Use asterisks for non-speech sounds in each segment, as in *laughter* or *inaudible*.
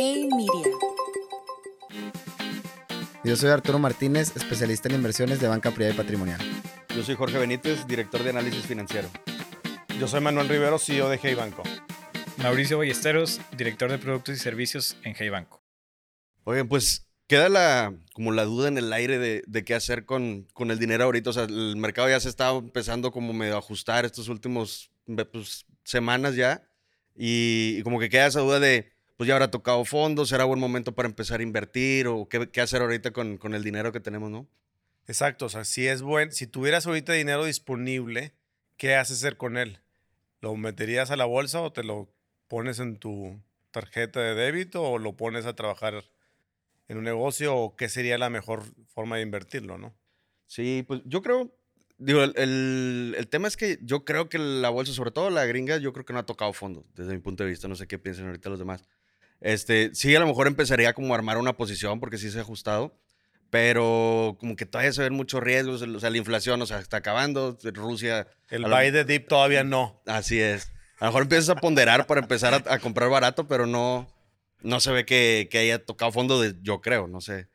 Hey Media. Yo soy Arturo Martínez, especialista en inversiones de banca privada y patrimonial. Yo soy Jorge Benítez, director de análisis financiero. Yo soy Manuel Rivero, CEO de Hey Banco. Mauricio Ballesteros, director de productos y servicios en Hey Banco. Oigan, pues queda la, como la duda en el aire de, de qué hacer con, con, el dinero ahorita. O sea, el mercado ya se está empezando como medio a ajustar estos últimos pues, semanas ya. Y, y, como que queda esa duda de, pues ya habrá tocado fondos, será buen momento para empezar a invertir o qué, qué hacer ahorita con, con, el dinero que tenemos, ¿no? Exacto, o sea, si es buen, si tuvieras ahorita dinero disponible, ¿qué haces hacer con él? ¿Lo meterías a la bolsa o te lo pones en tu tarjeta de débito o lo pones a trabajar en un negocio o qué sería la mejor forma de invertirlo, ¿no? Sí, pues yo creo, digo, el, el, el, tema es que yo creo que la bolsa, sobre todo la gringa, yo creo que no ha tocado fondo, desde mi punto de vista, no sé qué piensan ahorita los demás. Este, sí, a lo mejor empezaría como a armar una posición porque sí se ha ajustado, pero como que todavía se ven muchos riesgos, o sea, la inflación, o sea, está acabando, Rusia... El buy de dip todavía no. Así es. A lo mejor empiezas a ponderar para empezar a, a comprar barato, pero no, no se ve que, que, haya tocado fondo, de, yo creo, no sé.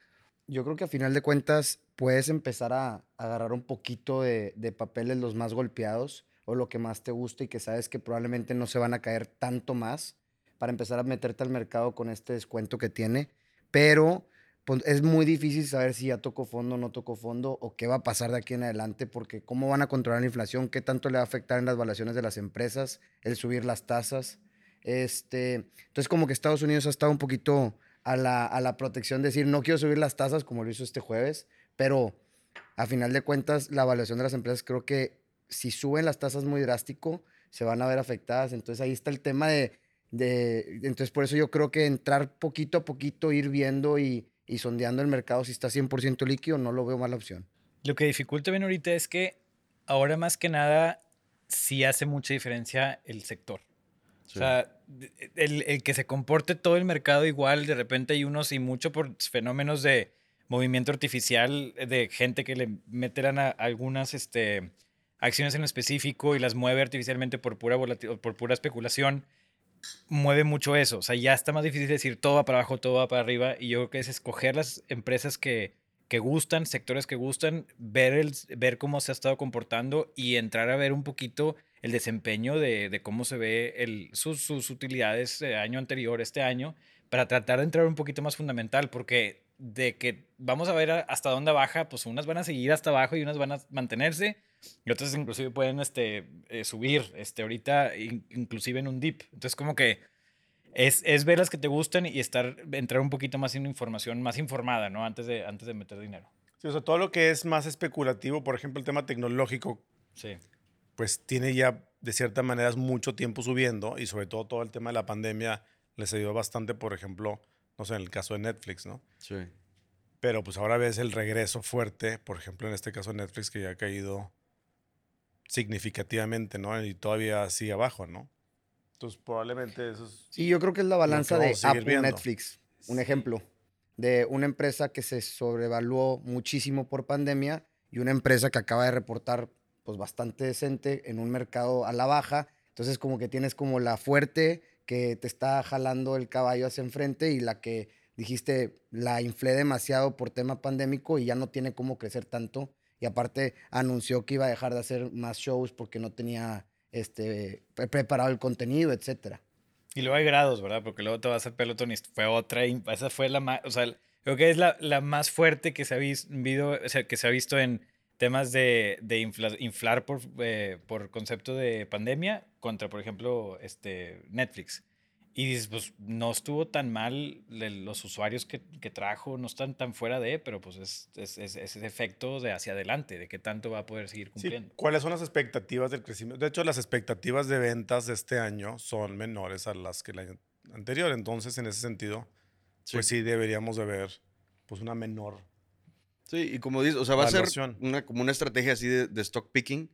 Yo creo que a final de cuentas puedes empezar a, a agarrar un poquito de, de, papeles los más golpeados o lo que más te gusta y que sabes que probablemente no se van a caer tanto más para empezar a meterte al mercado con este descuento que tiene. Pero pues, es muy difícil saber si ya tocó fondo o no tocó fondo o qué va a pasar de aquí en adelante porque cómo van a controlar la inflación, qué tanto le va a afectar en las valuaciones de las empresas, el subir las tasas. Este, entonces, como que Estados Unidos ha estado un poquito a la, a la protección de decir, no quiero subir las tasas como lo hizo este jueves, pero a final de cuentas, la evaluación de las empresas creo que si suben las tasas muy drástico, se van a ver afectadas. Entonces, ahí está el tema de, de entonces, por eso yo creo que entrar poquito a poquito, ir viendo y, y sondeando el mercado si está 100% líquido, no lo veo mala opción. Lo que dificulta bien ahorita es que ahora más que nada sí hace mucha diferencia el sector. Sí. O sea, el, el, que se comporte todo el mercado igual, de repente hay unos y mucho por fenómenos de movimiento artificial, de gente que le meterán a algunas este, acciones en específico y las mueve artificialmente por pura, por pura especulación, mueve mucho eso. O sea, ya está más difícil decir todo va para abajo, todo va para arriba. Y yo creo que es escoger las empresas que, que gustan, sectores que gustan, ver, el, ver cómo se ha estado comportando y entrar a ver un poquito el desempeño de, de cómo se ve el, sus, sus utilidades de año anterior, este año, para tratar de entrar un poquito más fundamental, porque de que vamos a ver hasta dónde baja, pues unas van a seguir hasta abajo y unas van a mantenerse y otras inclusive pueden este, eh, subir este, ahorita, in, inclusive en un dip. Entonces como que es, es ver las que te gustan y estar, entrar un poquito más en información más informada, ¿no? Antes de, antes de meter dinero. Sí, o sea, todo lo que es más especulativo, por ejemplo, el tema tecnológico, sí. pues tiene ya de cierta manera mucho tiempo subiendo y sobre todo todo el tema de la pandemia les ayudó bastante, por ejemplo, no sé, en el caso de Netflix, ¿no? Sí. Pero pues ahora ves el regreso fuerte, por ejemplo, en este caso de Netflix, que ya ha caído significativamente, ¿no? Y todavía sigue abajo, ¿no? Entonces, probablemente eso es... Sí, yo creo que es la balanza de Apple viendo. Netflix. Un ejemplo de una empresa que se sobrevaluó muchísimo por pandemia y una empresa que acaba de reportar pues bastante decente en un mercado a la baja. Entonces, como que tienes como la fuerte que te está jalando el caballo hacia enfrente y la que dijiste la inflé demasiado por tema pandémico y ya no tiene cómo crecer tanto. Y aparte anunció que iba a dejar de hacer más shows porque no tenía este, preparado el contenido, etcétera. Y luego hay grados, ¿verdad? Porque luego te vas a hacer Peloton y fue otra, esa fue la más, o sea, creo que es la, la más fuerte que se ha visto, que se ha visto en temas de, de infla, inflar por, eh, por concepto de pandemia contra, por ejemplo, este, Netflix. Y dices, pues no estuvo tan mal los usuarios que, que, trajo, no están tan fuera de, pero pues es, es, es, ese efecto de hacia adelante, de qué tanto va a poder seguir cumpliendo. Sí. ¿Cuáles son las expectativas del crecimiento? De hecho, las expectativas de ventas de este año son menores a las que el año anterior. Entonces, en ese sentido, sí. pues sí deberíamos de ver pues una menor. Sí, y como dices, o sea, va evaluación. a ser una, como una estrategia así de, de stock picking,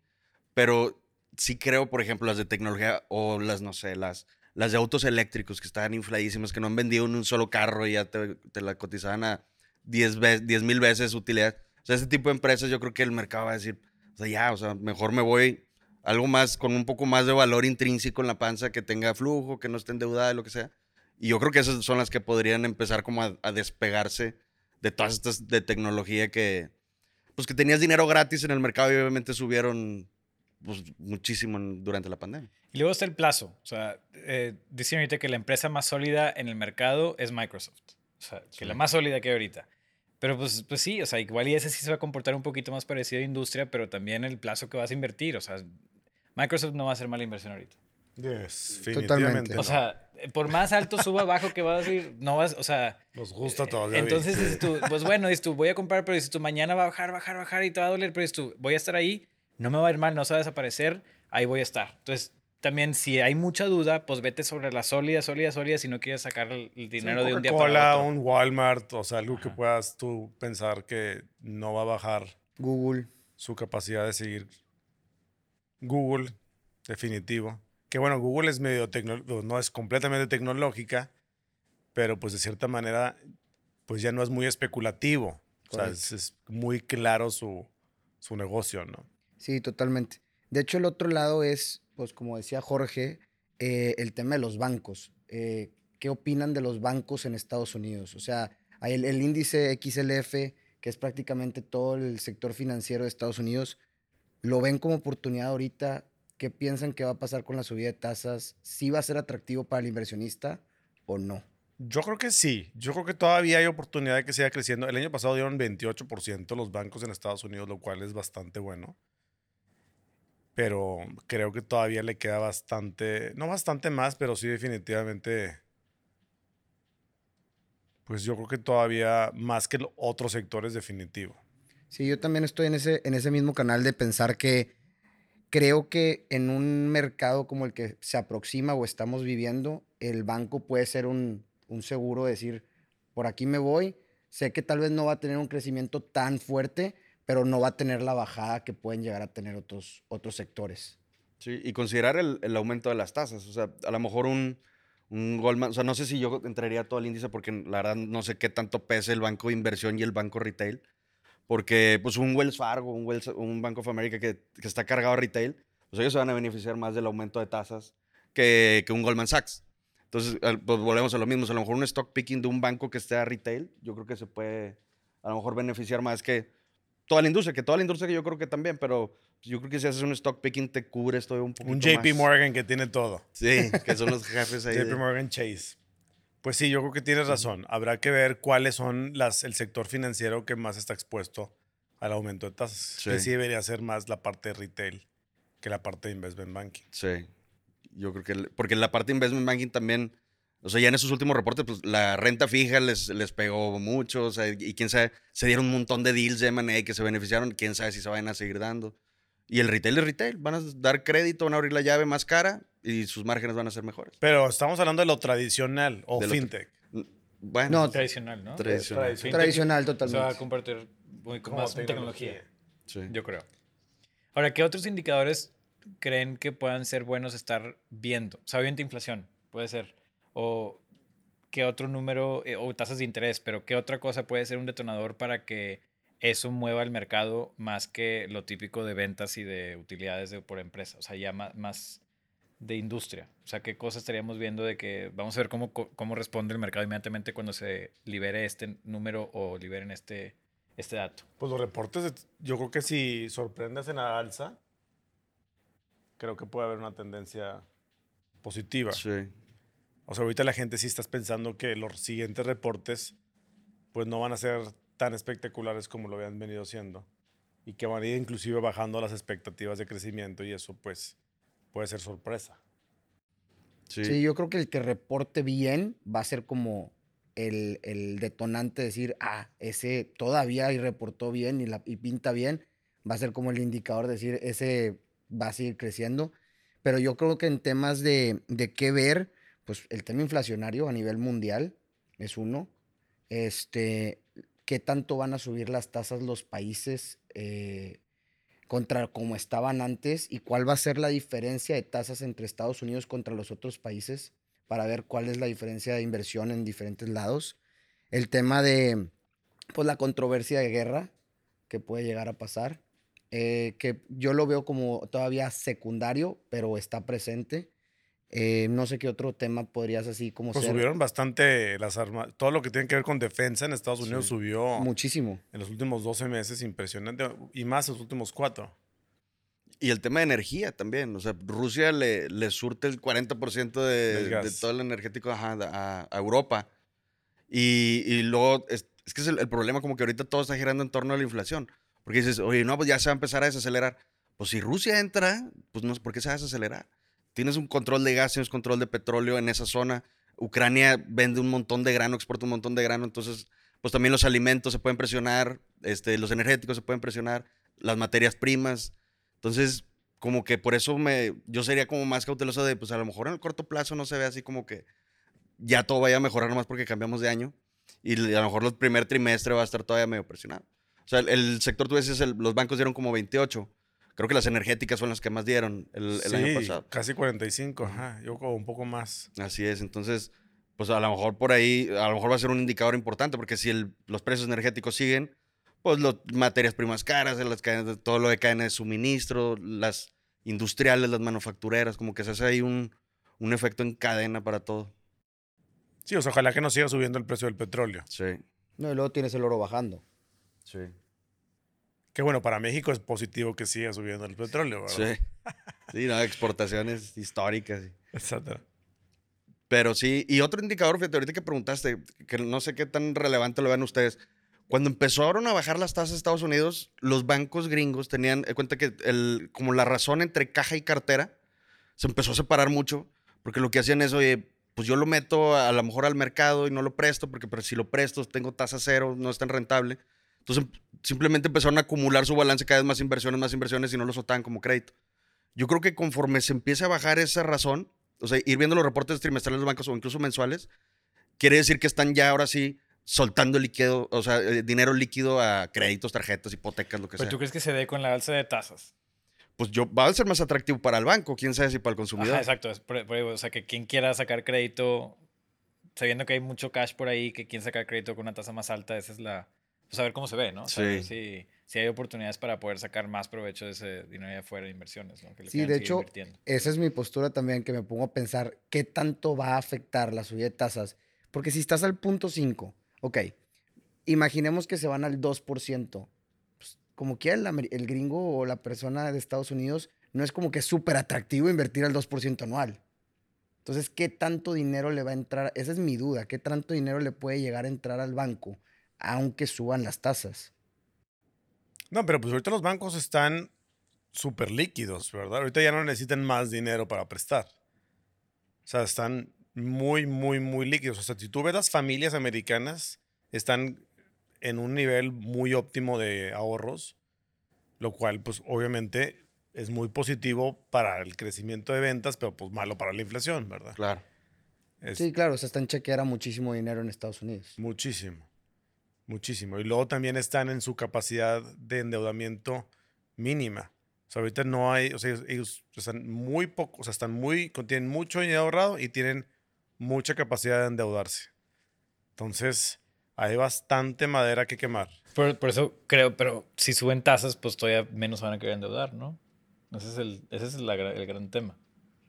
pero sí creo, por ejemplo, las de tecnología o las, no sé, las las de autos eléctricos que estaban infladísimas, que no han vendido en un solo carro y ya te, te la cotizaban a 10 mil veces utilidad. O sea, ese tipo de empresas yo creo que el mercado va a decir, o sea, ya, o sea, mejor me voy algo más, con un poco más de valor intrínseco en la panza, que tenga flujo, que no esté endeudada, lo que sea. Y yo creo que esas son las que podrían empezar como a, despegarse de todas estas de tecnología que, pues que tenías dinero gratis en el mercado y obviamente subieron pues, muchísimo durante la pandemia. Y luego está el plazo. O sea, eh, dicen ahorita que la empresa más sólida en el mercado es Microsoft. O sea, que la más sólida que hay ahorita. Pero pues, pues sí, o sea, igual y ese sí se va a comportar un poquito más parecido a industria, pero también el plazo que vas a invertir. O sea, Microsoft no va a ser mala inversión ahorita. Totalmente. O sea, por más alto suba abajo que vas a ir, no vas, o sea. Nos gusta todavía. Entonces dices tú, pues bueno, dices tú, voy a comprar, pero dices tú, mañana va a bajar, bajar, bajar y te va a doler, pero dices tú, voy a estar ahí, no me va a ir mal, no se va a desaparecer, ahí voy a estar. Entonces, también si hay mucha duda, pues vete sobre la sólida, sólida, sólida si no quieres sacar el, dinero de un día para otro. un Walmart, o sea, algo que puedas tú pensar que no va a bajar. Google. Su capacidad de seguir. Google, definitivo. Que bueno, Google es medio no es completamente tecnológica, pero pues de cierta manera, pues ya no es muy especulativo. O sea, es, muy claro su, su negocio, ¿no? Sí, totalmente. De hecho, el otro lado es pues como decía Jorge, eh, el tema de los bancos. Eh, ¿Qué opinan de los bancos en Estados Unidos? O sea, el, el índice XLF, que es prácticamente todo el sector financiero de Estados Unidos, ¿lo ven como oportunidad ahorita? ¿Qué piensan que va a pasar con la subida de tasas? ¿Sí va a ser atractivo para el inversionista o no? Yo creo que sí. Yo creo que todavía hay oportunidad de que siga creciendo. El año pasado dieron 28% los bancos en Estados Unidos, lo cual es bastante bueno pero creo que todavía le queda bastante, no bastante más, pero sí definitivamente, pues yo creo que todavía más que otros sectores definitivo. Sí, yo también estoy en ese, en ese mismo canal de pensar que creo que en un mercado como el que se aproxima o estamos viviendo, el banco puede ser un, un seguro, decir, por aquí me voy, sé que tal vez no va a tener un crecimiento tan fuerte, pero no va a tener la bajada que pueden llegar a tener otros, otros sectores. Sí, y considerar el, el aumento de las tasas. O sea, a lo mejor un, un Goldman, o sea, no sé si yo entraría todo el índice porque la verdad no sé qué tanto pese el banco de inversión y el banco retail. Porque pues un Wells Fargo, un, Wells, un Bank of America que, que, está cargado a retail, pues ellos se van a beneficiar más del aumento de tasas que, que un Goldman Sachs. Entonces, pues volvemos a lo mismo. a lo mejor un stock picking de un banco que esté a retail, yo creo que se puede a lo mejor beneficiar más que toda la industria, que toda la industria que yo creo que también, pero yo creo que si haces un stock picking te cubres todo un poquito Un JP Morgan que tiene todo. Sí, que son los *laughs* jefes ahí. JP Morgan Chase. Pues sí, yo creo que tienes razón. Habrá que ver cuáles son las, el sector financiero que más está expuesto al aumento de tasas. Sí. Que sí debería ser más la parte de retail que la parte de investment banking. Sí. Yo creo que, porque la parte de investment banking también o sea, ya en esos últimos reportes, pues la renta fija les, les pegó mucho, o sea, y quién sabe, se dieron un montón de deals de M&A que se beneficiaron, quién sabe si se van a seguir dando. Y el retail es retail, van a dar crédito, van a abrir la llave más cara y sus márgenes van a ser mejores. Pero estamos hablando de lo tradicional o fintech. bueno, no, tradicional, ¿no? Tradicional. Tradicional, totalmente. Se va a convertir muy más en tecnología. Sí. Yo creo. Ahora, ¿qué otros indicadores creen que puedan ser buenos estar viendo? O inflación, puede ser o qué otro número, eh, o tasas de interés, pero qué otra cosa puede ser un detonador para que eso mueva el mercado más que lo típico de ventas y de utilidades de, por empresa, o sea, ya más, de industria. O sea, qué cosas estaríamos viendo de que vamos a ver cómo, cómo responde el mercado inmediatamente cuando se libere este número o liberen este, este dato. Pues los reportes, yo creo que si sorprendes en la alza, creo que puede haber una tendencia positiva. Sí. O sea, ahorita la gente sí está pensando que los siguientes reportes pues no van a ser tan espectaculares como lo habían venido siendo y que van a ir inclusive bajando las expectativas de crecimiento y eso pues puede ser sorpresa. Sí. yo creo que el que reporte bien va a ser como el, el detonante de decir, ah, ese todavía y reportó bien y, la, y pinta bien, va a ser como el indicador de decir, ese va a seguir creciendo. Pero yo creo que en temas de, de qué ver, pues el tema inflacionario a nivel mundial es uno. Este, ¿Qué tanto van a subir las tasas los países eh, contra como estaban antes? ¿Y cuál va a ser la diferencia de tasas entre Estados Unidos contra los otros países? Para ver cuál es la diferencia de inversión en diferentes lados. El tema de pues, la controversia de guerra que puede llegar a pasar. Eh, que yo lo veo como todavía secundario, pero está presente Eh, no sé qué otro tema podrías así como pues subieron bastante las armas. Todo lo que tiene que ver con defensa en Estados Unidos subió. Muchísimo. En los últimos 12 meses, impresionante. Y más en los últimos cuatro. Y el tema de energía también. O sea, Rusia le, le surte el 40% de, de, todo el energético a, Europa. Y, y luego, es, es que es el, problema como que ahorita todo está girando en torno a la inflación. Porque dices, oye, no, pues ya se va a empezar a desacelerar. Pues si Rusia entra, pues no sé por qué se va a desacelerar. Tienes un control de gas, tienes control de petróleo en esa zona. Ucrania vende un montón de grano, exporta un montón de grano. Entonces, pues también los alimentos se pueden presionar, este, los energéticos se pueden presionar, las materias primas. Entonces, como que por eso me, yo sería como más cauteloso de, pues a lo mejor en el corto plazo no se ve así como que ya todo vaya a mejorar nomás porque cambiamos de año y a lo mejor el primer trimestre va a estar todavía medio presionado. O sea, el, sector, tú dices, los bancos dieron como 28. Creo que las energéticas son las que más dieron el, año pasado. Casi 45, ajá. Yo como un poco más. Así es. Entonces, pues a lo mejor por ahí, a lo mejor va a ser un indicador importante, porque si los precios energéticos siguen, pues las materias primas caras, las cadenas, todo lo de cadenas de suministro, las industriales, las manufactureras, como que se hace ahí un, un efecto en cadena para todo. Sí, o sea, ojalá que no siga subiendo el precio del petróleo. Sí. No, y luego tienes el oro bajando. Sí. Que bueno, para México es positivo que siga subiendo el petróleo, ¿verdad? Sí. Sí, no, exportaciones históricas. Exacto. Pero sí, y otro indicador, fíjate, ahorita que preguntaste, que no sé qué tan relevante lo ven ustedes, cuando empezaron a bajar las tasas de Estados Unidos, los bancos gringos tenían en cuenta que el, como la razón entre caja y cartera se empezó a separar mucho, porque lo que hacían es, oye, pues yo lo meto a, lo mejor al mercado y no lo presto, porque pero si lo presto tengo tasa cero, no es tan rentable. Entonces simplemente empezaron a acumular su balance cada vez más inversiones, más inversiones y no lo soltaban como crédito. Yo creo que conforme se empiece a bajar esa razón, o sea, ir viendo los reportes trimestrales de los bancos o incluso mensuales, quiere decir que están ya ahora sí soltando líquido, o sea, eh, dinero líquido a créditos, tarjetas, hipotecas, lo que sea. ¿Pero tú crees que se dé con la alza de tasas? Pues yo, va a ser más atractivo para el banco, quién sabe si para el consumidor. exacto, o sea, que quien quiera sacar crédito, sabiendo que hay mucho cash por ahí, que quien sacar crédito con una tasa más alta, esa es la... Pues a ver cómo se ve, ¿no? Sí. si, si, hay oportunidades para poder sacar más provecho de ese dinero de afuera de inversiones, ¿no? sí, de hecho, esa es mi postura también, que me pongo a pensar qué tanto va a afectar la subida de tasas. Porque si estás al punto 5, ok, imaginemos que se van al 2%. Pues, como que el, el, gringo o la persona de Estados Unidos no es como que súper atractivo invertir al 2% anual. Entonces, ¿qué tanto dinero le va a entrar? Esa es mi duda. ¿Qué tanto dinero le puede llegar a entrar al banco aunque suban las tasas? No, pero pues ahorita los bancos están súper líquidos, ¿verdad? Ahorita ya no necesitan más dinero para prestar. O sea, están muy, muy, muy líquidos. O sea, si tú ves las familias americanas, están en un nivel muy óptimo de ahorros, lo cual pues obviamente es muy positivo para el crecimiento de ventas, pero pues malo para la inflación, ¿verdad? Claro. sí, claro, se están chequeando muchísimo dinero en Estados Unidos. Muchísimo, muchísimo. Y luego también están en su capacidad de endeudamiento mínima. O sea, ahorita no hay, o sea, ellos están muy poco, o sea, están muy, tienen mucho dinero ahorrado y tienen mucha capacidad de endeudarse. Entonces, hay bastante madera que quemar. Por, eso creo, pero si suben tasas, pues todavía menos van a querer endeudar, ¿no? Ese es el, ese es el gran tema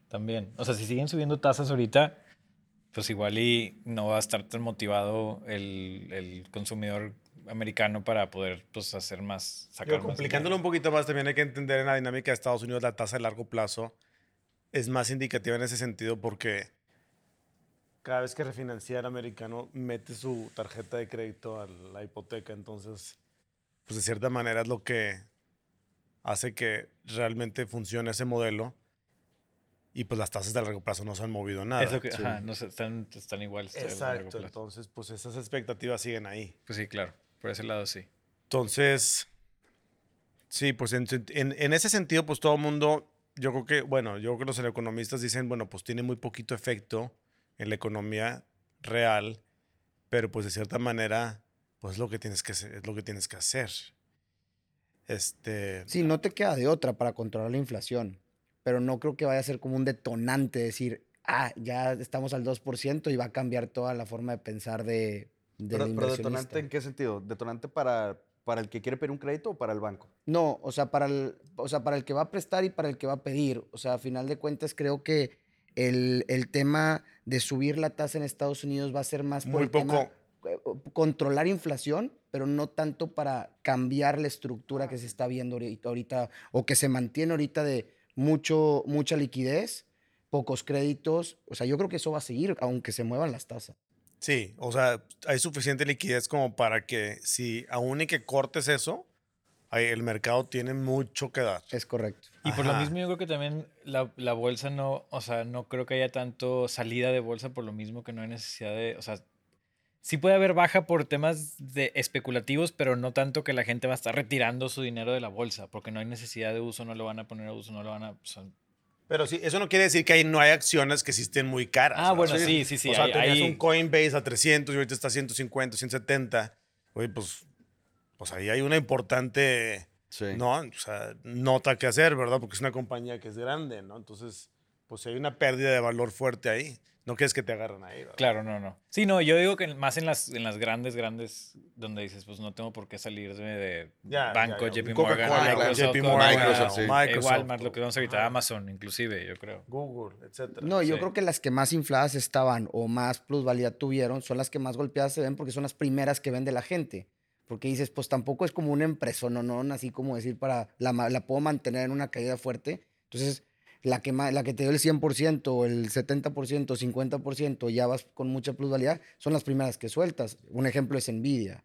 también. O sea, si siguen subiendo tasas ahorita, pues igual y no va a estar tan motivado el, el consumidor americano para poder pues, hacer más, sacar complicándolo un poquito más, también hay que entender en la dinámica de Estados Unidos la tasa de largo plazo es más indicativa en ese sentido porque cada vez que refinancia el americano mete su tarjeta de crédito a la hipoteca, entonces, pues de cierta manera es lo que hace que realmente funcione ese modelo y pues las tasas de largo plazo no se han movido nada. Es lo que, ajá, no están, están iguales. Exacto, entonces pues esas expectativas siguen ahí. Pues sí, claro, por ese lado sí. Entonces, sí, pues en, en ese sentido pues todo el mundo, yo creo que, bueno, yo creo que los economistas dicen, bueno, pues tiene muy poquito efecto en la economía real, pero pues de cierta manera, pues lo que tienes que hacer, es lo que tienes que hacer. Este... Sí, no te queda de otra para controlar la inflación, pero no creo que vaya a ser como un detonante decir, ah, ya estamos al 2% y va a cambiar toda la forma de pensar de, de pero, pero detonante en qué sentido? ¿Detonante para, para el que quiere pedir un crédito o para el banco? No, o sea, para el, o sea, para el que va a prestar y para el que va a pedir. O sea, a final de cuentas creo que el, tema de subir la tasa en Estados Unidos va a ser más por Muy poco. Eh, controlar inflación, pero no tanto para cambiar la estructura que se está viendo ahorita, o que se mantiene ahorita de mucho, mucha liquidez, pocos créditos. O sea, yo creo que eso va a seguir, aunque se muevan las tasas. Sí, o sea, hay suficiente liquidez como para que si aún y que cortes eso, el mercado tiene mucho que dar. Es correcto. Y por lo mismo yo creo que también la, la, bolsa no, o sea, no creo que haya tanto salida de bolsa por lo mismo que no hay necesidad de, o sea, sí puede haber baja por temas de especulativos, pero no tanto que la gente va a estar retirando su dinero de la bolsa, porque no hay necesidad de uso, no lo van a poner a uso, no lo van a... pero sí, eso no quiere decir que no hay acciones que existen muy caras. Ah, bueno, sí, sí, sí. O sea, tenías un Coinbase a 300 y ahorita está a 150, 170. Oye, pues, pues ahí hay una importante ¿no? O sea, nota que hacer, ¿verdad? Porque es una compañía que es grande, ¿no? Entonces, pues hay una pérdida de valor fuerte ahí. No quieres que te agarren ahí. ¿verdad? Claro, no, no. Sí, no, yo digo que más en las, en las grandes, grandes, donde dices, pues no tengo por qué salirme de banco, JP Morgan, Microsoft, JP Morgan, Walmart, lo que vamos a ahorita, Amazon, inclusive, yo creo. Google, etcétera. No, yo creo que las que más infladas estaban o más plusvalía tuvieron son las que más golpeadas se ven porque son las primeras que vende la gente. Porque dices, pues tampoco es como una empresa, no, no, así como decir, para la, la puedo mantener en una caída fuerte. Entonces, la que, la que te dio el 100%, el 70%, 50%, ya vas con mucha plusvalía, son las primeras que sueltas. Un ejemplo es Nvidia.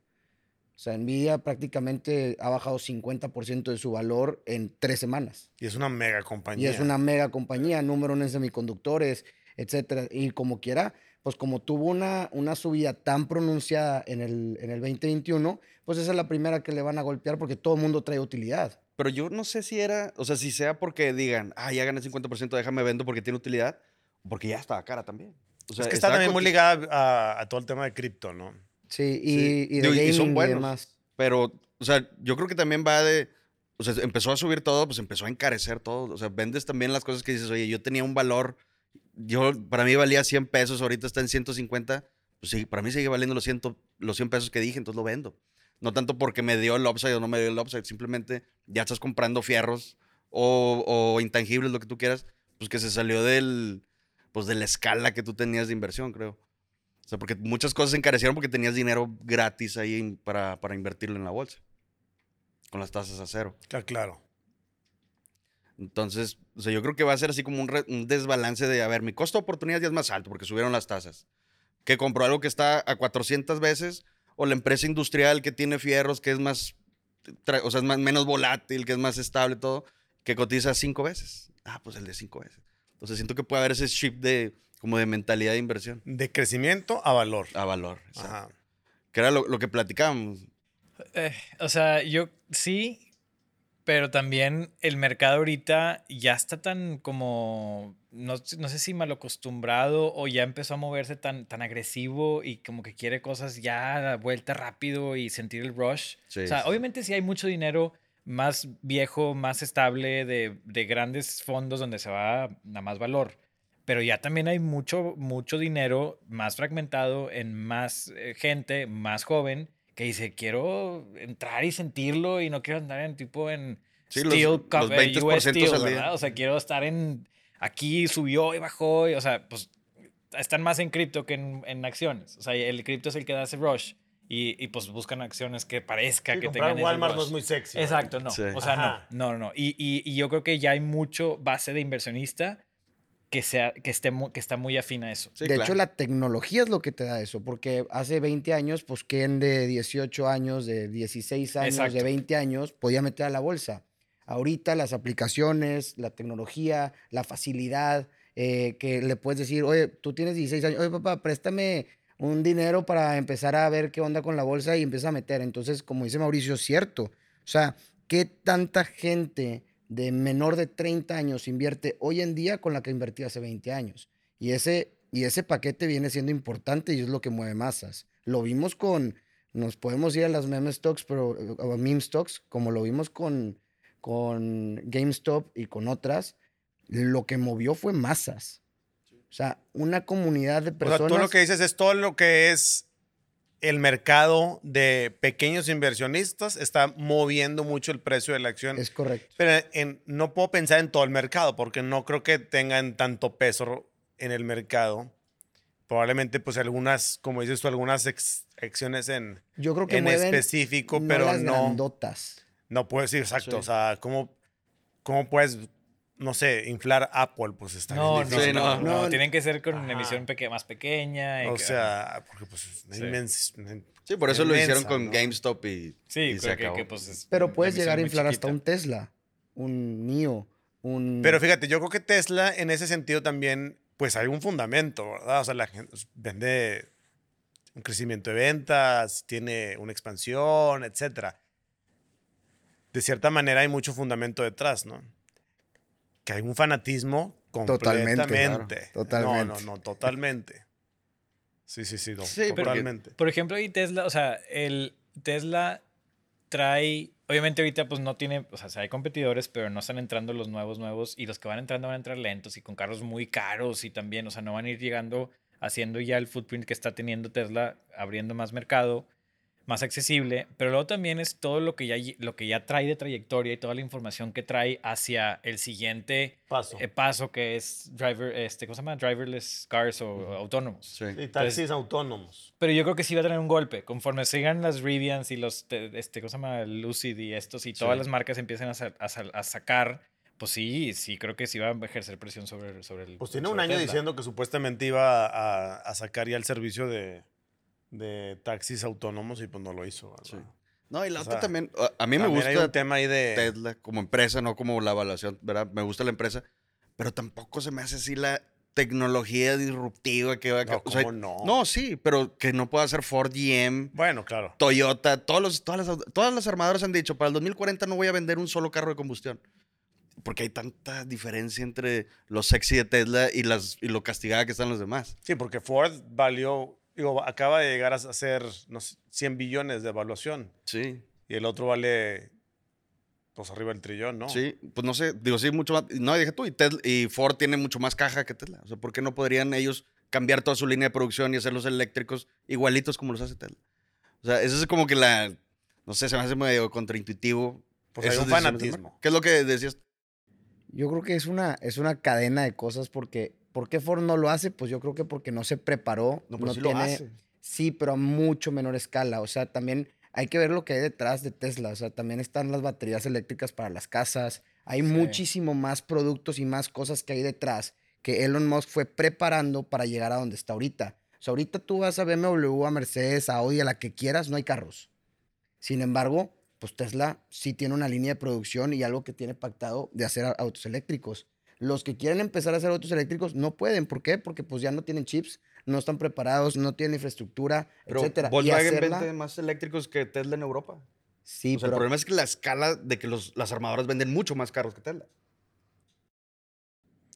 O sea, Nvidia prácticamente ha bajado 50% de su valor en tres semanas. Y es una mega compañía. Y es una mega compañía, número uno en semiconductores, etcétera. Y como quiera, pues como tuvo una, una subida tan pronunciada en el, en el 2021, pues esa es la primera que le van a golpear porque todo el mundo trae utilidad. Pero yo no sé si era, o sea, si sea porque digan, ah, ya gané 50%, déjame vendo porque tiene utilidad, o porque ya estaba cara también. O sea, es que está también muy ligada a, todo el tema de cripto, ¿no? Sí, y, y, son buenos. Pero, o sea, yo creo que también va de, o sea, empezó a subir todo, pues empezó a encarecer todo. O sea, vendes también las cosas que dices, oye, yo tenía un valor, yo, para mí valía 100 pesos, ahorita está en 150, pues sí, para mí sigue valiendo los 100, los 100 pesos que dije, entonces lo vendo. No tanto porque me dio el upside o no me dio el upside, simplemente ya estás comprando fierros o, intangibles, lo que tú quieras, pues que se salió del, pues de la escala que tú tenías de inversión, creo. O sea, porque muchas cosas se encarecieron porque tenías dinero gratis ahí para, para invertirlo en la bolsa. Con las tasas a cero. claro. Entonces, o sea, yo creo que va a ser así como un, un, desbalance de, a ver, mi costo de oportunidad ya es más alto porque subieron las tasas. Que compro algo que está a 400 veces o la empresa industrial que tiene fierros, que es más, o sea, es más, menos volátil, que es más estable, todo, que cotiza cinco veces. Ah, pues el de cinco veces. Entonces siento que puede haber ese shift de, como de mentalidad de inversión. De crecimiento a valor. A valor, Ajá. Que era lo, lo que platicábamos. Eh, o sea, yo sí, pero también el mercado ahorita ya está tan como, no, sé si mal acostumbrado o ya empezó a moverse tan, tan agresivo y como que quiere cosas ya a vuelta rápido y sentir el rush. o sea, obviamente si hay mucho dinero más viejo, más estable, de, de, grandes fondos donde se va a, más valor. Pero ya también hay mucho, mucho dinero más fragmentado en más eh, gente, más joven, que dice, quiero entrar y sentirlo y no quiero andar en tipo en steel, los, los 20% steel, O sea, quiero estar en aquí subió y bajó, y, o sea, pues están más en cripto que en, en, acciones. O sea, el cripto es el que da ese rush. Y, y, pues buscan acciones que parezca que tengan Walmart no es muy sexy. Exacto, no. O sea, no, no, no. Y, y, y, yo creo que ya hay mucho base de inversionista que, sea, que, esté que está muy afín a eso. de hecho, la tecnología es lo que te da eso, porque hace 20 años, pues, ¿quién de 18 años, de 16 años, de 20 años podía meter a la bolsa? Ahorita las aplicaciones, la tecnología, la facilidad, eh, que le puedes decir, oye, tú tienes 16 años, oye, papá, préstame un dinero para empezar a ver qué onda con la bolsa y empieza a meter. Entonces, como dice Mauricio, es cierto. O sea, ¿qué tanta gente de menor de 30 años invierte hoy en día con la que invertía hace 20 años? Y ese, y ese paquete viene siendo importante y es lo que mueve masas. Lo vimos con, nos podemos ir a las meme stocks, pero, a meme stocks, como lo vimos con, con GameStop y con otras, lo que movió fue masas. O sea, una comunidad de personas. tú lo que dices es todo lo que es el mercado de pequeños inversionistas está moviendo mucho el precio de la acción. Es correcto. Pero no puedo pensar en todo el mercado porque no creo que tengan tanto peso en el mercado, probablemente pues algunas, como dices tú, algunas acciones en, Yo creo que en específico, pero las no. Grandotas. No puedes decir exacto. O sea, ¿cómo, ¿cómo puedes, no sé, inflar Apple? Pues está no, bien no, difícil. no, no, No, Tienen que ser con una Ajá. emisión peque- más pequeña. y O que- sea, porque pues es Sí. Sí, por eso lo hicieron inmensa, con ¿no? GameStop y, sí, y se que, acabó. que, pues es Pero una puedes llegar a inflar hasta un Tesla, un NIO, un... Pero fíjate, yo creo que Tesla en ese sentido también, pues hay un fundamento, ¿verdad? O sea, la gente vende un crecimiento de ventas, tiene una expansión, etcétera. De cierta manera hay mucho fundamento detrás, ¿no? Que hay un fanatismo Totalmente, completamente. claro, totalmente. No, no, no, totalmente. Sí, sí, sí, no, Sí, porque- totalmente. Por ejemplo, y Tesla, o sea, el Tesla trae, obviamente ahorita pues no tiene, o sea, hay competidores, pero no están entrando los nuevos nuevos y los que van entrando van a entrar lentos y con carros muy caros y también, o sea, no van a ir llegando haciendo ya el footprint que está teniendo Tesla, abriendo más mercado, más accesible, pero luego también es todo lo que ya, lo que ya trae de trayectoria y toda la información que trae hacia el siguiente Paso. eh, paso que es driver, este, ¿cómo se llama? Driverless cars o autónomos. Sí. Y taxis autónomos. Pero yo creo que sí va a tener un golpe. Conforme sigan las Rivians y los, te- este, ¿cómo se llama? Lucid y estos y todas Sí. las marcas empiecen a, a a sacar, pues sí, sí creo que sí va a ejercer presión sobre, sobre el Pues tiene un año Tesla. diciendo que supuestamente iba a, a sacar ya el servicio de, de taxis autónomos y pues no lo hizo. Sí. No, y la O otra sea, también, a- mí me También hay gusta un tema ahí de... Tesla como empresa, no como la evaluación, ¿verdad? Me gusta la empresa, pero tampoco se me hace así la tecnología disruptiva que va a... No, o sea, ¿cómo no? No, sí, pero que no pueda hacer Ford, GM, Bueno, claro. Toyota, todos los, todas, las, todas las armadoras han dicho, para el 2040 no voy a vender un solo carro de combustión. Porque hay tanta diferencia entre lo sexy de Tesla y, las, y lo castigada que están los demás. Sí, porque Ford valió, digo, acaba de llegar a hacer no sé, 100 billones de evaluación Sí, y el otro vale pues arriba del trillón, ¿no? sí, pues no sé, digo, sí, mucho más. No, dije tú, y, Tesla- y Ford tiene mucho más caja que Tesla. O sea, ¿por qué no podrían ellos cambiar toda su línea de producción y hacer los eléctricos igualitos como los hace Tesla? O sea, eso es como que la, no sé, se me hace medio contraintuitivo. Pues hay un fanatismo. ¿Qué es lo que decías? Yo creo que es una, es una cadena de cosas porque... ¿Por qué Ford no lo hace? Pues yo creo que porque no se preparó. No, No, sí lo tiene... hace. Sí, pero a mucho menor escala. O sea, también hay que ver lo que hay detrás de Tesla. O sea, también están las baterías eléctricas para las casas. Hay Sí. muchísimo más productos y más cosas que hay detrás que Elon Musk fue preparando para llegar a donde está ahorita. O sea, ahorita tú vas a BMW, a Mercedes, a Audi, a la que quieras, no hay carros. Sin embargo, pues Tesla sí tiene una línea de producción y algo que tiene pactado de hacer autos eléctricos. Los que quieren empezar a hacer autos eléctricos no pueden. ¿Por qué? Porque pues ya no tienen chips, no están preparados, no tienen infraestructura, Pero etcétera. Y Volkswagen hacerla- vende más eléctricos que Tesla en Europa. Sí, o sea, el pero problema es que la escala de que los, las armadoras venden mucho más carros que Tesla.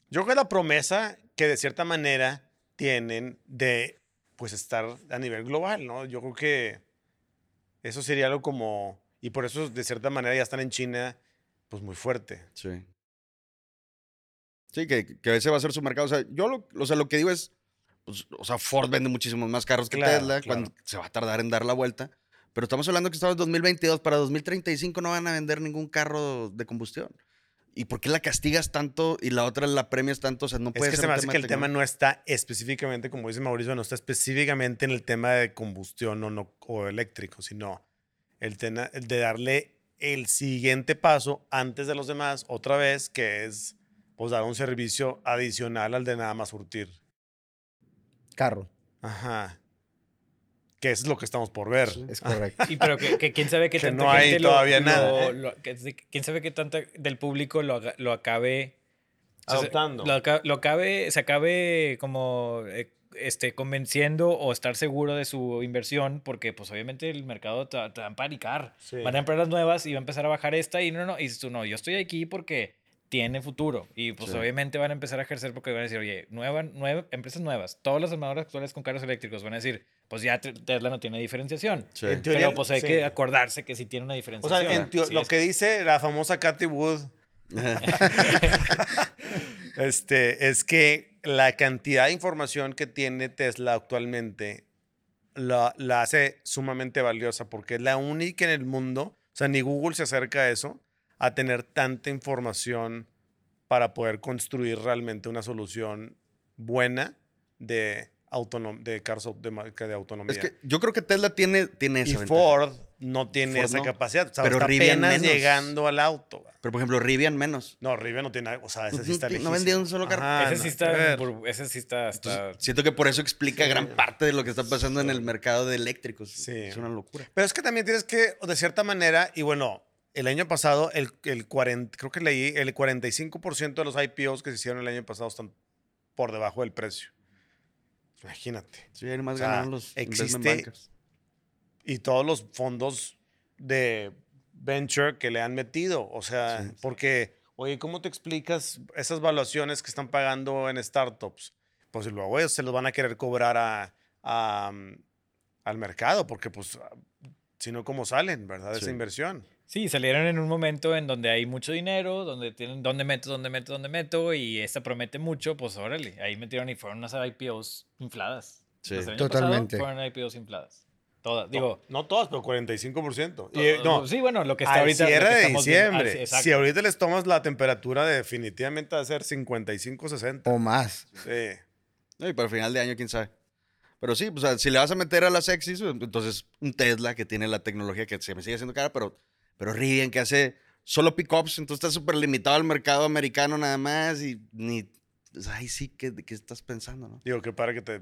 Yo creo que la promesa que de cierta manera tienen de pues estar a nivel global, ¿no? Yo creo que eso sería algo como y por eso de cierta manera ya están en China pues muy fuerte. Sí. Sí, que, que ese va a ser su mercado. O sea, yo lo, o sea, lo que digo es, pues, o sea, Ford vende muchísimos más carros que Claro, Tesla, claro. cuando se va a tardar en dar la vuelta. Pero estamos hablando que estamos en 2022, para 2035 no van a vender ningún carro de combustión. ¿Y por qué la castigas tanto y la otra la premias tanto? O sea, no Es puede que ser se me hace que el tema no está específicamente, como dice Mauricio, no está específicamente en el tema de combustión o, no, o eléctrico, sino el tema de darle el siguiente paso antes de los demás, otra vez, que es pues dar un servicio adicional al de nada más surtir. carro, Ajá. Que eso es lo que estamos por ver. Sí. es correcto. *laughs* Y pero que, que quién sabe qué Que tanta no hay gente todavía lo- nada, ¿eh? lo- que- quién sabe qué tanta del público lo, lo acabe o sea, Adoptando. Lo, aca- lo acabe, se acabe como eh, este, convenciendo o estar seguro de su inversión, porque pues obviamente el mercado te, va- te va a panicar. Sí. Van a entrar las nuevas y va a empezar a bajar esta y no, no, y dices tú, no, yo estoy aquí porque tiene futuro. Y pues Sí. obviamente van a empezar a ejercer porque van a decir, oye, nueva, nueva, empresas nuevas, todas las armadoras actuales con carros eléctricos van a decir, pues ya te- Tesla no tiene diferenciación. Sí. En teoría, Pero pues hay sí. que acordarse que sí tiene una O diferenciación. sea, en teo- Sí lo es- que dice la famosa Cathy Wood *laughs* este, es que la cantidad de información que tiene Tesla actualmente la, la hace sumamente valiosa porque es la única en el mundo, o sea, ni Google se acerca a eso, a tener tanta información para poder construir realmente una solución buena de, de carros de, de autonomía. Es que yo creo que Tesla tiene, tiene esa Y Ford no tiene esa capacidad. pero está apenas llegando al auto. Pero, por ejemplo, Rivian menos. No, Rivian no tiene... O sea, ese sí está No vendía un solo carro. ese, sí está, ese sí está... siento que por eso explica gran parte de lo que está pasando en el mercado de eléctricos. Sí. Es una locura. Pero es que también tienes que, de cierta manera, y bueno, el año pasado, el, el 40, creo que leí, el 45% de los IPOs que se hicieron el año pasado están por debajo del precio. Imagínate. Sí, hay más o los existe y todos los fondos de venture que le han metido. O sea, porque, oye, ¿cómo te explicas esas valuaciones que están pagando en startups? Pues luego ellos se los van a querer cobrar a, al mercado, porque pues, si no, ¿cómo salen, verdad? Esa inversión. Sí, salieron en un momento en donde hay mucho dinero, donde tienen dónde meto, dónde meto, dónde meto, y esta promete mucho, pues órale, ahí metieron y fueron unas IPOs infladas. Sí, totalmente. Fueron IPOs infladas. Todas, digo. No, todas, pero 45%. Y, no, sí, bueno, lo que está ahorita. Cierre de diciembre. si ahorita les tomas la temperatura, definitivamente va a ser 55, 60. O más. Sí. y para el final de año, quién sabe. Pero sí, pues, si le vas a meter a las sexys, entonces un Tesla que tiene la tecnología que se me sigue haciendo cara, pero pero Rivian que hace solo pickups, entonces está súper limitado al mercado americano nada más y ni... Pues, ay, sí, ¿qué, ¿qué estás pensando, no? Digo, que para que te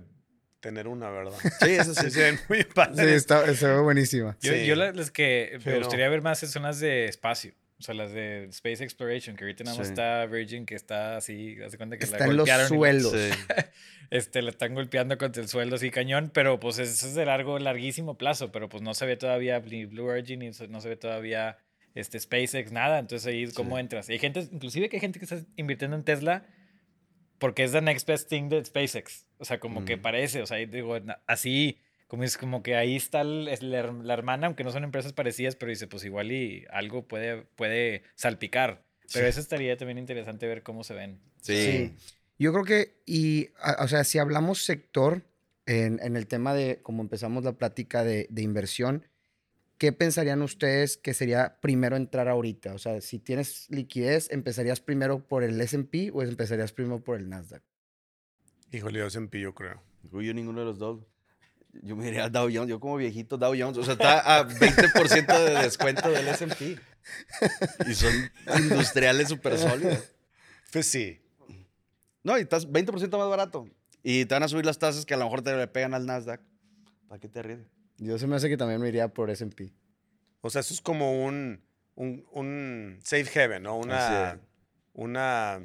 tener una, ¿verdad? *laughs* Sí, eso sí. se ven muy padres. Sí, está, se ve buenísima. Yo, yo las que me gustaría ver más son las de espacio. O sea, las de Space Exploration, que ahorita nada más está Virgin, que está así, hace cuenta que está en los suelos. *laughs* este, la están golpeando contra el suelo así cañón, pero pues eso es de largo, larguísimo plazo, pero pues no se ve todavía Blue Origin y no se ve todavía este, SpaceX, nada, entonces ahí es cómo entras. hay gente, inclusive que hay gente que está invirtiendo en Tesla porque es the next best thing de SpaceX, o sea, como que parece, o sea, digo, así como es como que ahí está la hermana, aunque no son empresas parecidas, pero dice, pues igual y algo puede, puede salpicar. Pero eso estaría también interesante ver cómo se ven. Sí. Yo creo que, y, o sea, si hablamos sector, en, en, el tema de, como empezamos la plática de, de, inversión, ¿qué pensarían ustedes que sería primero entrar ahorita? O sea, si tienes liquidez, ¿empezarías primero por el S&P o empezarías primero por el Nasdaq? Híjole, S&P yo creo. Yo ninguno de los dos. Yo me diría Dow Jones, yo como viejito Dow Jones, o sea, está a 20% de descuento del S&P. Y son industriales súper sólidos. Pues sí. No, y estás 20% más barato. Y te van a subir las tasas que a lo mejor te le pegan al Nasdaq. ¿Para qué te ríes? Yo se me hace que también me iría por S&P. O sea, eso es como un, un, safe haven, ¿no? Una, una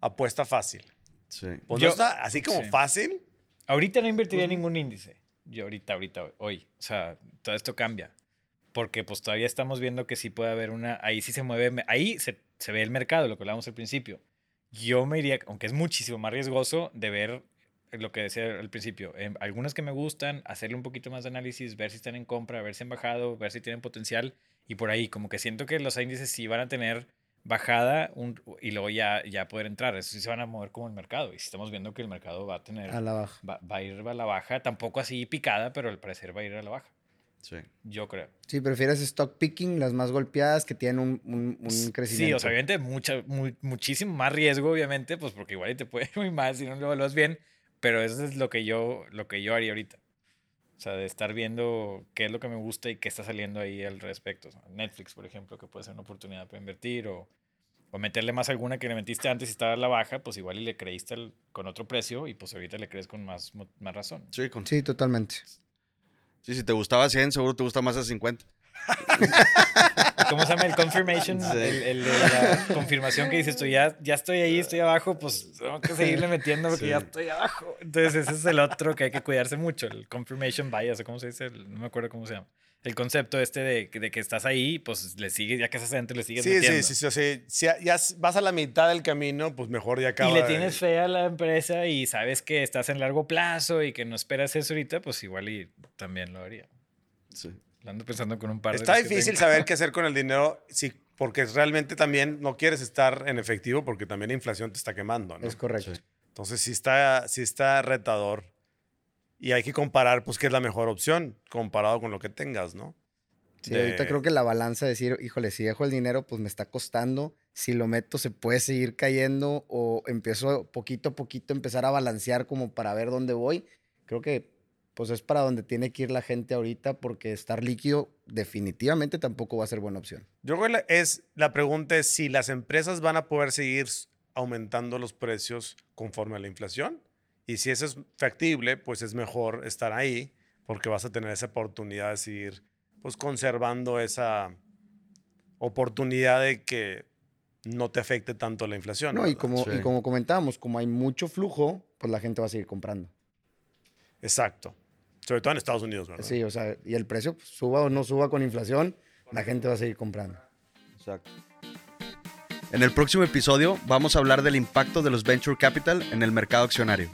apuesta fácil. Sí. Pues no está así como fácil, Ahorita no invertiría en ningún índice. Yo ahorita, ahorita, hoy. O sea, todo esto cambia. Porque pues todavía estamos viendo que sí puede haber una... Ahí sí se mueve... Ahí se, se ve el mercado, lo que hablábamos al principio. Yo me iría, aunque es muchísimo más riesgoso, de ver lo que decía al principio. Eh, algunas que me gustan, hacerle un poquito más de análisis, ver si están en compra, ver si han bajado, ver si tienen potencial. Y por ahí, como que siento que los índices sí van a tener bajada un, y luego ya, ya poder entrar. Eso sí se van a mover como el mercado. Y si estamos viendo que el mercado va a tener... A la baja. Va, a ir a la baja, tampoco así picada, pero al parecer va a ir a la baja. Sí. Yo creo. Sí, prefieres stock picking, las más golpeadas que tienen un, un, crecimiento. Sí, o sea, obviamente mucha, muchísimo más riesgo, obviamente, pues porque igual te puede *laughs* ir muy mal si no lo evalúas bien, pero eso es lo que yo, lo que yo haría ahorita. O sea, de estar viendo qué es lo que me gusta y qué está saliendo ahí al respecto. Netflix, por ejemplo, que puede ser una oportunidad para invertir o, o meterle más alguna que le metiste antes y estaba a la baja, pues igual y le creíste con otro precio y pues ahorita le crees con más, más razón. Sí, con... sí, totalmente. Sí, si te gustaba 100, seguro te gusta más a 50. *laughs* ¿Cómo se llama el confirmation? El, la confirmación que dices tú, ya, ya estoy ahí, estoy abajo, pues tengo que seguirle metiendo porque ya estoy abajo. Entonces ese es el otro que hay que cuidarse mucho, el confirmation bias, ¿cómo se dice? No me acuerdo cómo se llama. El concepto este de, de que estás ahí, pues le sigues, ya que estás adentro, le sigues sí, metiendo. Sí, sí, sí, Si ya vas a la mitad del camino, pues mejor ya acaba. Y le tienes fe a la empresa y sabes que estás en largo plazo y que no esperas eso ahorita, pues igual y también lo haría. Sí. Ando pensando con un par Está difícil saber qué hacer con el dinero si, porque realmente también no quieres estar en efectivo porque también la inflación te está quemando. ¿no? Es correcto. Entonces sí está, sí está retador. Y hay que comparar, pues, qué es la mejor opción comparado con lo que tengas, ¿no? Sí, ahorita creo que la balanza de decir, híjole, si dejo el dinero, pues me está costando. Si lo meto, se puede seguir cayendo o empiezo poquito a poquito a empezar a balancear como para ver dónde voy. Creo que pues es para donde tiene que ir la gente ahorita porque estar líquido definitivamente tampoco va a ser buena opción. Yo creo que es, la pregunta es si las empresas van a poder seguir aumentando los precios conforme a la inflación. Y si eso es factible, pues es mejor estar ahí porque vas a tener esa oportunidad de seguir pues conservando esa oportunidad de que no te afecte tanto la inflación. No, y como, y como comentábamos, como hay mucho flujo, pues la gente va a seguir comprando. Exacto. Sobre todo en Estados Unidos, ¿verdad? Sí, o sea, y el precio pues, suba o no suba con inflación, la gente va a seguir comprando. Exacto. En el próximo episodio vamos a hablar del impacto de los venture capital en el mercado accionario.